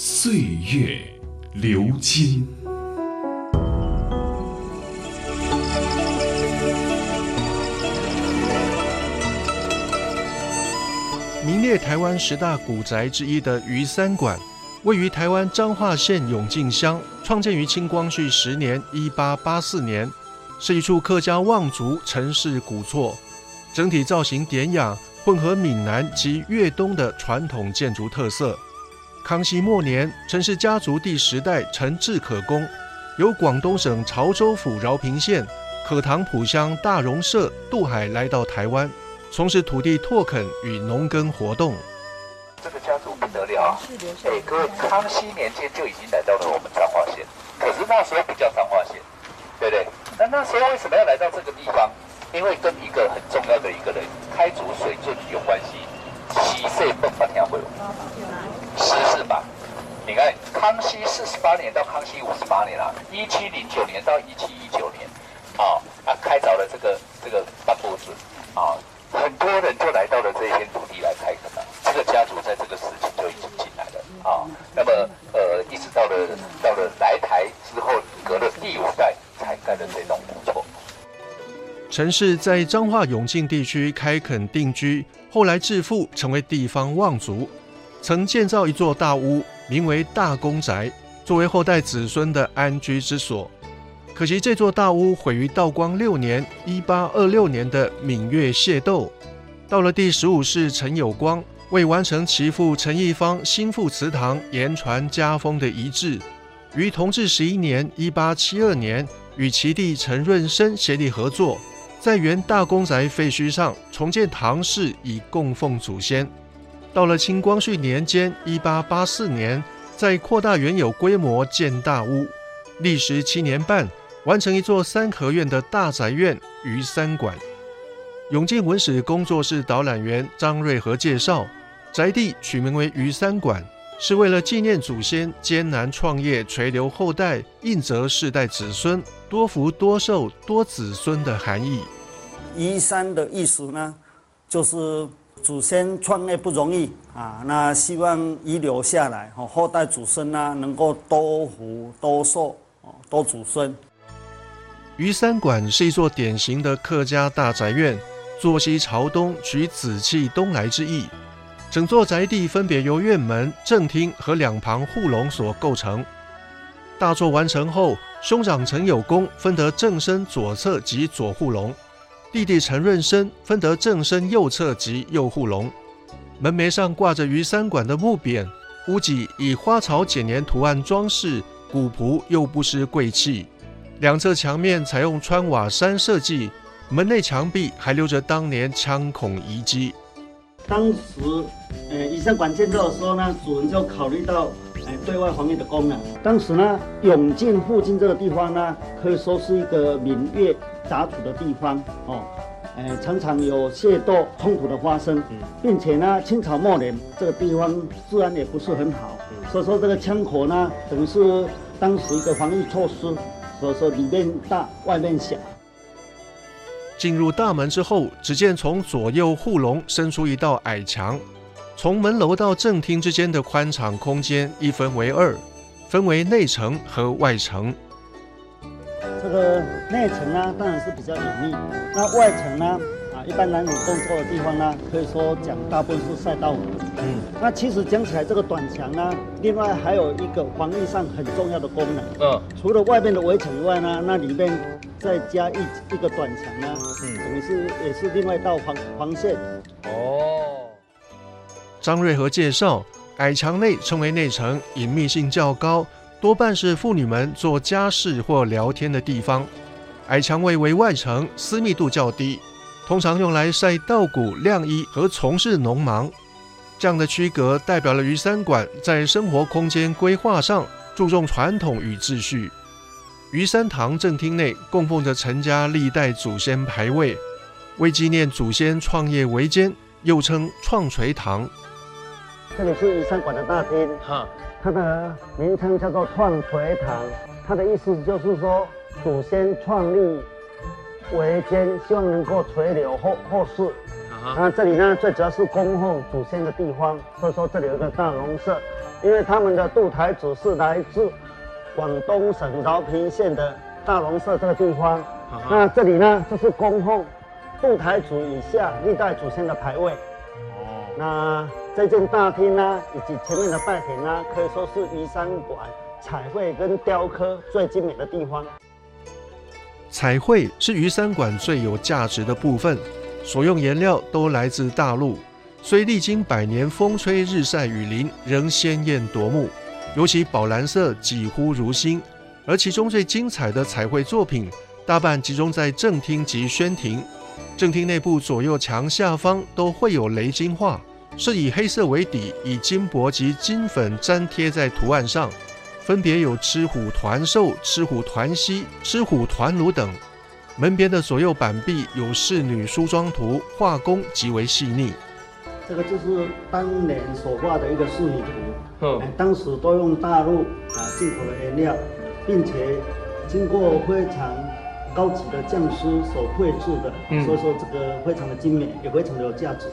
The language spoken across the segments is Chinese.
岁月流金。名列台湾十大古宅之一的余三馆，位于台湾彰化县永靖乡，创建于清光绪十年（一八八四年），是一处客家望族陈氏古厝，整体造型典雅，混合闽南及粤东的传统建筑特色。康熙末年，陈氏家族第十代陈志可公，由广东省潮州府饶平县可塘浦乡大荣社渡海来到台湾。从事土地拓垦与农耕活动。这个家族不得了，哎，各位，康熙年间就已经来到了我们彰化县，可是那时候不叫彰化县，对不对？那那时候为什么要来到这个地方？因为跟一个很重要的一个人开足水圳有关系。七岁蹦发天会？你看，康熙四十八年到康熙五十八年啊，一七零九年到一七一九年，啊他，开凿了这个这个八步子，啊。很多人就来到了这片土地来开垦了。这个家族在这个时期就已经进来了啊。那么呃，一直到了到了来台之后，隔了第五代才盖的这栋古厝。陈氏在彰化永靖地区开垦定居，后来致富，成为地方望族，曾建造一座大屋，名为大公宅，作为后代子孙的安居之所。可惜这座大屋毁于道光六年（一八二六年）的闽粤械斗。到了第十五世陈有光，为完成其父陈义方新复祠堂言传家风的遗志，于同治十一年（一八七二年）与其弟陈润生协力合作，在原大公宅废墟上重建堂室，以供奉祖先。到了清光绪年间（一八八四年），再扩大原有规模建大屋，历时七年半。完成一座三合院的大宅院于三馆。永靖文史工作室导览员张瑞和介绍，宅地取名为于三馆，是为了纪念祖先艰难创业、垂留后代、应泽世代子孙多福多寿多子孙的含义。于三的意思呢，就是祖先创业不容易啊，那希望遗留下来，后代子孙呢能够多福多寿哦多子孙。余三馆是一座典型的客家大宅院，坐西朝东，取紫气东来之意。整座宅地分别由院门、正厅和两旁护龙所构成。大作完成后，兄长陈有功分得正身左侧及左护龙，弟弟陈润生分得正身右侧及右护龙。门楣上挂着鱼三馆的木匾，屋脊以花草剪黏图案装饰，古朴又不失贵气。两侧墙面采用穿瓦山设计，门内墙壁还留着当年枪孔遗迹。当时，呃，医生馆建造的时候呢，主人就考虑到，呃，对外防御的功能。当时呢，永靖附近这个地方呢，可以说是一个闽粤杂处的地方哦，呃，常常有械斗冲突的发生，并且呢，清朝末年这个地方治安也不是很好，所以说这个枪口呢，等于是当时一个防御措施。所以说里面大，外面小。进入大门之后，只见从左右护龙伸出一道矮墙，从门楼到正厅之间的宽敞空间一分为二，分为内城和外城。这个内层呢，当然是比较隐秘；那外层呢啊？一般男女工作的地方呢，可以说讲大部分是赛道。嗯，那其实讲起来，这个短墙呢，另外还有一个防御上很重要的功能。嗯，除了外面的围墙以外呢，那里面再加一一个短墙呢，嗯，等于是也是另外一道防防线。哦。张瑞和介绍，矮墙内称为内城，隐秘性较高，多半是妇女们做家事或聊天的地方；矮墙位为外层，私密度较低。通常用来晒稻谷、晾衣和从事农忙。这样的区隔代表了鱼三馆在生活空间规划上注重传统与秩序。鱼三堂正厅内供奉着陈家历代祖先牌位，为纪念祖先创业维艰，又称创垂堂。这里是鱼三馆的大厅，哈，它的名称叫做创垂堂，它的意思就是说祖先创立维艰，希望能够垂柳后后世。那这里呢，最主要是供奉祖先的地方，所以说这里有个大龙社，因为他们的渡台主是来自广东省饶平县的大龙社这个地方。那这里呢，就是供奉渡台主以下历代祖先的牌位。哦。那这间大厅呢，以及前面的拜亭呢，可以说是移山馆彩绘跟雕刻最精美的地方。彩绘是鱼山馆最有价值的部分。所用颜料都来自大陆，虽历经百年风吹日晒雨淋，仍鲜艳夺目。尤其宝蓝色几乎如新，而其中最精彩的彩绘作品，大半集中在正厅及宣庭。正厅内部左右墙下方都绘有雷金画，是以黑色为底，以金箔及金粉粘贴在图案上，分别有吃虎团兽、吃虎团锡、吃虎团炉等。门边的左右板壁有仕女梳妆图，画工极为细腻。这个就是当年所画的一个仕女图。嗯，当时都用大陆啊进口的颜料，并且经过非常高级的匠师所绘制的，所以说这个非常的精美，也非常的有价值。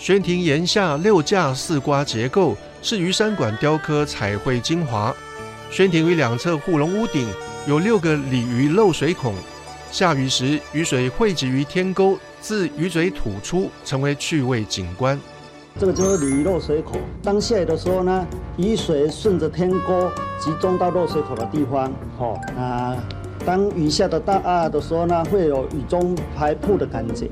轩庭檐下六架四瓜结构是鱼山馆雕刻彩绘精华。轩庭于两侧护龙屋顶有六个鲤鱼漏水孔。下雨时，雨水汇集于天沟，自鱼嘴吐出，成为趣味景观。这个就是鲤鱼漏水口。当下雨的时候呢，雨水顺着天沟集中到漏水口的地方。好，啊，当雨下的大啊的时候呢，会有雨中排瀑的感觉。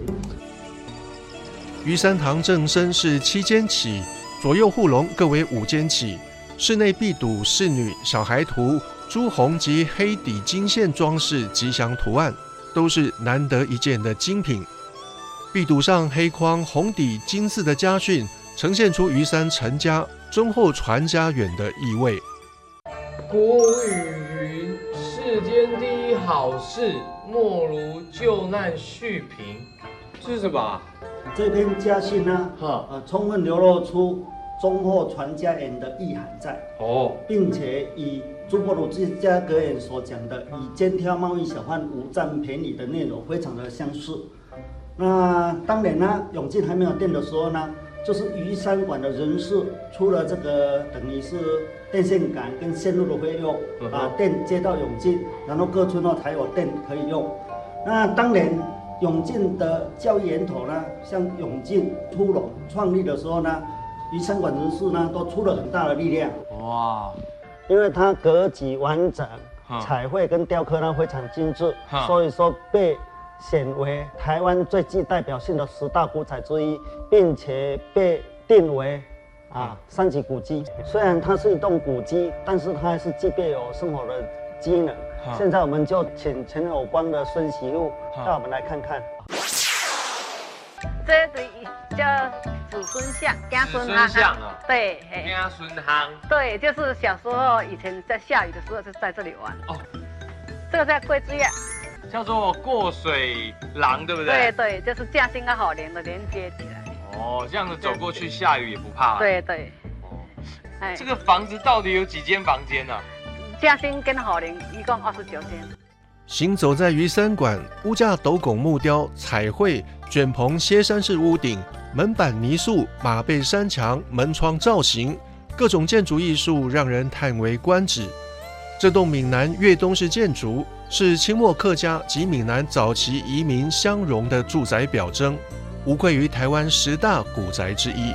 鱼山堂正身是七间起，左右护龙各为五间起。室内壁堵仕女、小孩图、朱红及黑底金线装饰吉祥图案。都是难得一见的精品。壁堵上黑框红底金字的家训，呈现出余山陈家忠厚传家远的意味。古语云：“世间第一好事，莫如救难续贫。”这是什么？这篇家训呢？哈，呃，充分流露出中厚传家人的意涵在。哦，并且以。朱伯鲁自家格言所讲的“以肩挑贸易小贩无占便宜”的内容非常的相似。那当年呢，永进还没有电的时候呢，就是鱼山馆的人士出了这个等于是电线杆跟线路的费用，把电接到永进，然后各村呢才有电可以用。那当年永靖的教育源头呢，像永靖出龙创立的时候呢，于三馆人士呢都出了很大的力量。哇！因为它格局完整，彩绘跟雕刻呢非常精致，所以说被选为台湾最具代表性的十大古彩之一，并且被定为啊三级古迹。虽然它是一栋古迹，但是它还是具备有生活的机能。现在我们就请陈友光的孙媳妇带我们来看看。这是叫子孙像，子孙像啊，对，子孙巷，对，就是小时候以前在下雨的时候就在这里玩。哦，这个在桂枝叶，叫做过水廊，对不对？对对，就是架心跟好连的连接起来。哦，这样子走过去下雨也不怕。对对。哦，哎，这个房子到底有几间房间呢？架心跟好林一共二十九间。行走在鱼三馆，屋架斗拱木雕彩绘。卷棚歇山式屋顶、门板泥塑、马背山墙、门窗造型，各种建筑艺术让人叹为观止。这栋闽南粤东式建筑是清末客家及闽南早期移民相融的住宅表征，无愧于台湾十大古宅之一。